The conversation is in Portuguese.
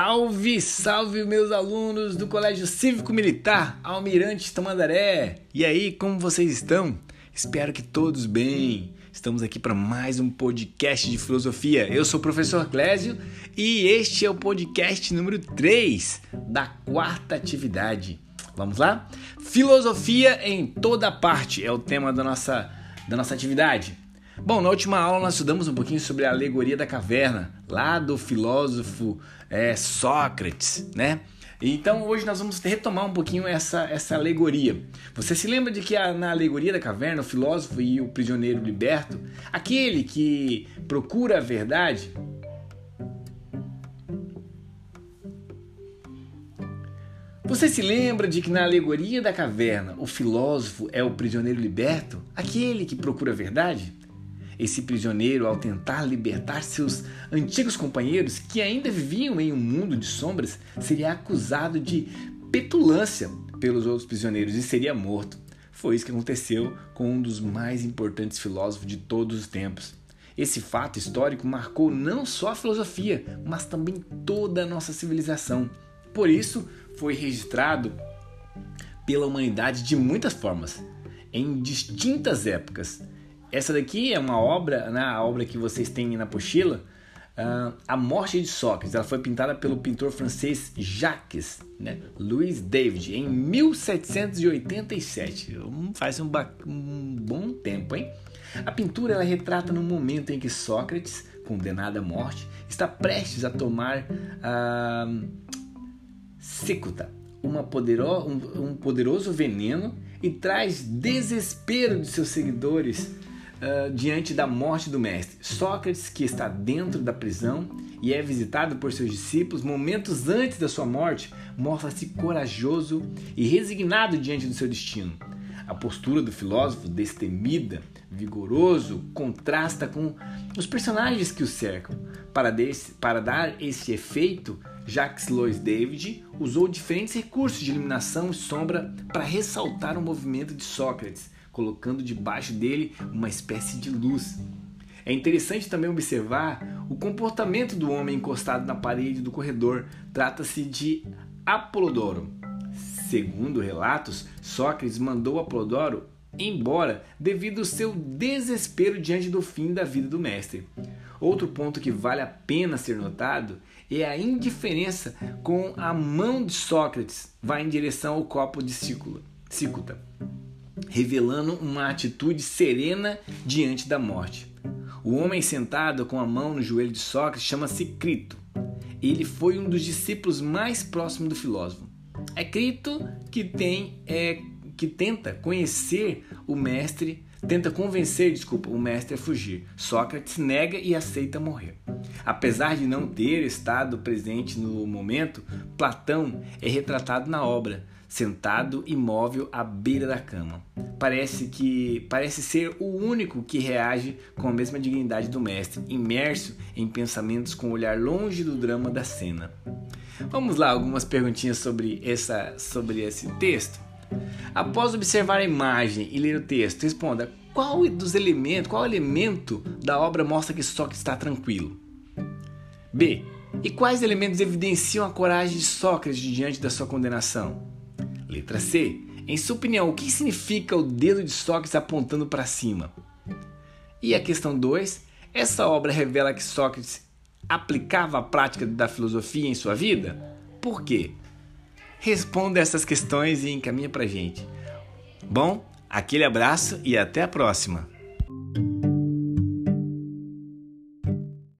Salve, salve meus alunos do Colégio Cívico Militar Almirante Tamandaré. E aí, como vocês estão? Espero que todos bem. Estamos aqui para mais um podcast de filosofia. Eu sou o professor Clésio e este é o podcast número 3 da quarta atividade. Vamos lá? Filosofia em toda parte é o tema da nossa, da nossa atividade. Bom, na última aula nós estudamos um pouquinho sobre a alegoria da caverna, lá do filósofo é, Sócrates, né? Então hoje nós vamos retomar um pouquinho essa, essa alegoria. Você se lembra de que a, na alegoria da caverna, o filósofo e o prisioneiro liberto, aquele que procura a verdade, Você se lembra de que na alegoria da caverna o filósofo é o prisioneiro liberto, aquele que procura a verdade? Esse prisioneiro, ao tentar libertar seus antigos companheiros que ainda viviam em um mundo de sombras, seria acusado de petulância pelos outros prisioneiros e seria morto. Foi isso que aconteceu com um dos mais importantes filósofos de todos os tempos. Esse fato histórico marcou não só a filosofia, mas também toda a nossa civilização. Por isso, foi registrado pela humanidade de muitas formas, em distintas épocas. Essa daqui é uma obra, né, a obra que vocês têm na pochila, uh, A Morte de Sócrates. Ela foi pintada pelo pintor francês Jacques né, Louis David em 1787. Faz um, um bom tempo, hein? A pintura ela retrata no momento em que Sócrates, condenado à morte, está prestes a tomar a uh, cicuta, uma podero, um, um poderoso veneno e traz desespero de seus seguidores uh, diante da morte do mestre. Sócrates, que está dentro da prisão e é visitado por seus discípulos momentos antes da sua morte, mostra-se corajoso e resignado diante do seu destino. A postura do filósofo, destemida, vigoroso, contrasta com os personagens que o cercam. Para, desse, para dar esse efeito, Jacques Louis David usou diferentes recursos de iluminação e sombra para ressaltar o movimento de Sócrates, colocando debaixo dele uma espécie de luz. É interessante também observar o comportamento do homem encostado na parede do corredor. Trata-se de Apolodoro. Segundo relatos, Sócrates mandou Apolodoro embora devido ao seu desespero diante do fim da vida do mestre. Outro ponto que vale a pena ser notado é a indiferença com a mão de Sócrates vai em direção ao copo de Cícuta revelando uma atitude serena diante da morte. O homem sentado com a mão no joelho de Sócrates chama-se Crito. Ele foi um dos discípulos mais próximos do filósofo. É Crito que tem é, que tenta conhecer o mestre, tenta convencer, desculpa, o mestre a fugir. Sócrates nega e aceita morrer. Apesar de não ter estado presente no momento, Platão é retratado na obra, sentado imóvel à beira da cama. Parece que parece ser o único que reage com a mesma dignidade do mestre, imerso em pensamentos com o olhar longe do drama da cena. Vamos lá, algumas perguntinhas sobre essa sobre esse texto. Após observar a imagem e ler o texto, responda: qual dos elementos, qual elemento da obra mostra que Sócrates está tranquilo? B. E quais elementos evidenciam a coragem de Sócrates diante da sua condenação? Letra C. Em sua opinião, o que significa o dedo de Sócrates apontando para cima? E a questão 2. Essa obra revela que Sócrates aplicava a prática da filosofia em sua vida? Por quê? Responda essas questões e encaminha para gente. Bom, aquele abraço e até a próxima!